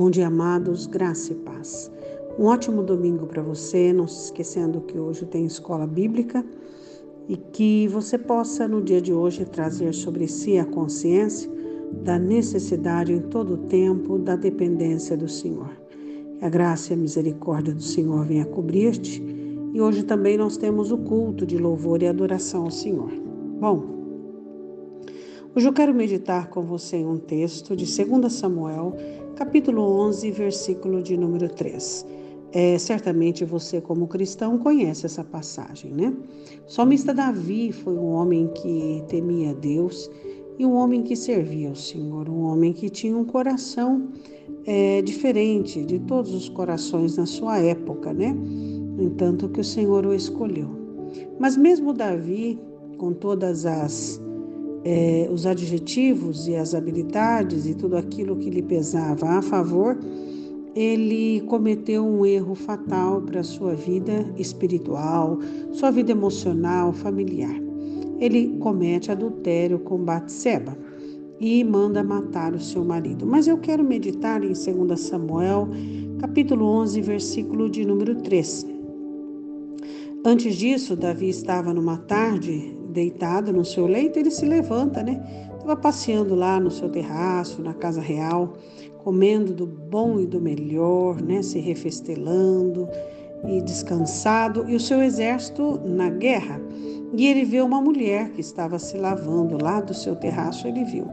Bom dia, amados, graça e paz. Um ótimo domingo para você, não se esquecendo que hoje tem escola bíblica e que você possa no dia de hoje trazer sobre si a consciência da necessidade em todo o tempo da dependência do Senhor. Que a graça e a misericórdia do Senhor venha cobrir-te e hoje também nós temos o culto de louvor e adoração ao Senhor. Bom, Hoje eu quero meditar com você em um texto de 2 Samuel, capítulo 11, versículo de número 3. É, certamente você, como cristão, conhece essa passagem, né? O salmista Davi foi um homem que temia Deus e um homem que servia ao Senhor, um homem que tinha um coração é, diferente de todos os corações na sua época, né? No entanto, que o Senhor o escolheu. Mas mesmo Davi, com todas as é, os adjetivos e as habilidades e tudo aquilo que lhe pesava a favor, ele cometeu um erro fatal para sua vida espiritual, sua vida emocional, familiar. Ele comete adultério com Batseba e manda matar o seu marido. Mas eu quero meditar em 2 Samuel, capítulo 11, versículo de número 3. Antes disso, Davi estava numa tarde deitado no seu leito, ele se levanta, né? Estava passeando lá no seu terraço, na casa real, comendo do bom e do melhor, né? Se refestelando e descansado, e o seu exército na guerra. E ele vê uma mulher que estava se lavando lá do seu terraço, ele viu.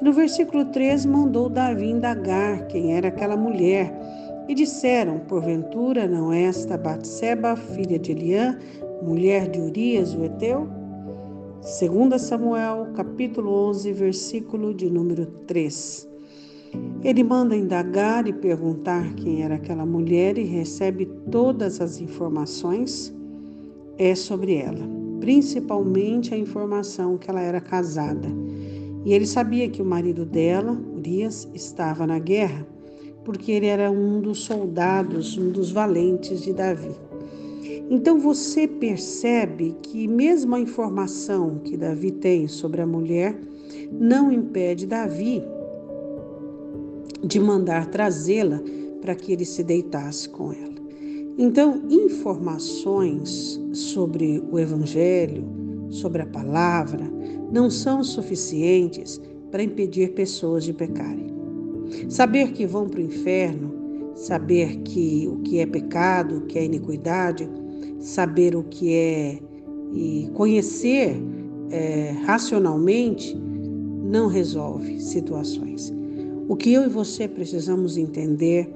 E no versículo 3 mandou Davi indagar quem era aquela mulher. E disseram: Porventura não é esta Batseba, filha de Eliã, mulher de Urias, o Eteu? 2 Samuel, capítulo 11, versículo de número 3. Ele manda indagar e perguntar quem era aquela mulher e recebe todas as informações é sobre ela, principalmente a informação que ela era casada. E ele sabia que o marido dela, Urias, estava na guerra, porque ele era um dos soldados, um dos valentes de Davi. Então você percebe que, mesmo a informação que Davi tem sobre a mulher, não impede Davi de mandar trazê-la para que ele se deitasse com ela. Então, informações sobre o Evangelho, sobre a palavra, não são suficientes para impedir pessoas de pecarem. Saber que vão para o inferno, saber que o que é pecado, o que é iniquidade, saber o que é e conhecer é, racionalmente não resolve situações. O que eu e você precisamos entender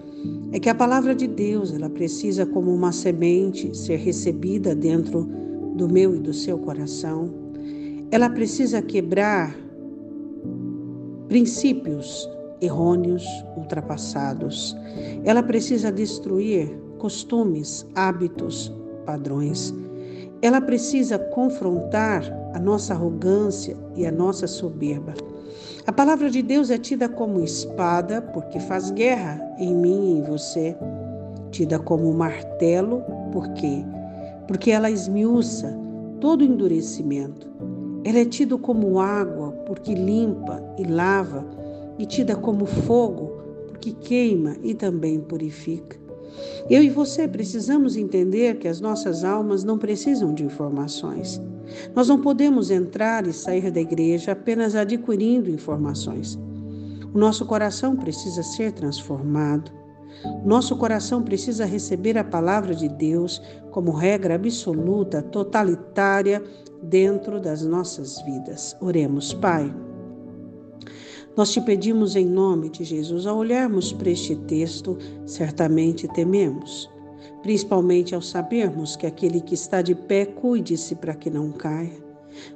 é que a palavra de Deus, ela precisa como uma semente ser recebida dentro do meu e do seu coração. Ela precisa quebrar princípios errôneos, ultrapassados. Ela precisa destruir costumes, hábitos, padrões. Ela precisa confrontar a nossa arrogância e a nossa soberba. A palavra de Deus é tida como espada, porque faz guerra em mim e em você. Tida como martelo, por quê? Porque ela esmiuça todo endurecimento. Ela é tida como água, porque limpa e lava, e tida como fogo, porque queima e também purifica. Eu e você precisamos entender que as nossas almas não precisam de informações. Nós não podemos entrar e sair da igreja apenas adquirindo informações. O nosso coração precisa ser transformado. Nosso coração precisa receber a palavra de Deus como regra absoluta, totalitária dentro das nossas vidas. Oremos, Pai. Nós te pedimos em nome de Jesus, ao olharmos para este texto, certamente tememos, principalmente ao sabermos que aquele que está de pé cuide-se para que não caia.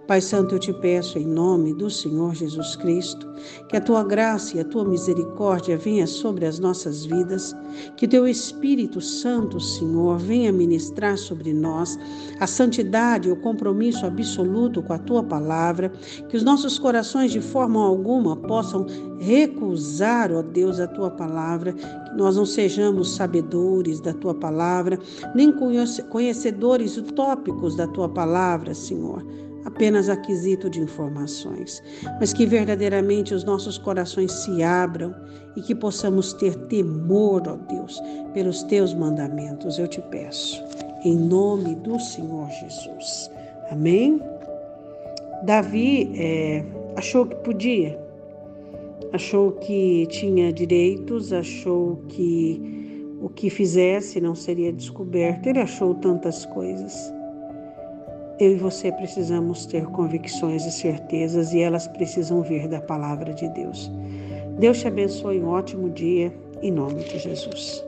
Pai Santo, eu te peço em nome do Senhor Jesus Cristo, que a tua graça e a tua misericórdia venha sobre as nossas vidas, que teu Espírito Santo, Senhor, venha ministrar sobre nós a santidade e o compromisso absoluto com a tua palavra, que os nossos corações de forma alguma possam recusar, ó Deus, a tua palavra, que nós não sejamos sabedores da tua palavra, nem conhecedores utópicos da tua palavra, Senhor apenas aquisito de informações, mas que verdadeiramente os nossos corações se abram e que possamos ter temor, ó Deus, pelos teus mandamentos, eu te peço, em nome do Senhor Jesus. Amém? Davi é, achou que podia, achou que tinha direitos, achou que o que fizesse não seria descoberto, ele achou tantas coisas. Eu e você precisamos ter convicções e certezas e elas precisam vir da palavra de Deus. Deus te abençoe um ótimo dia, em nome de Jesus.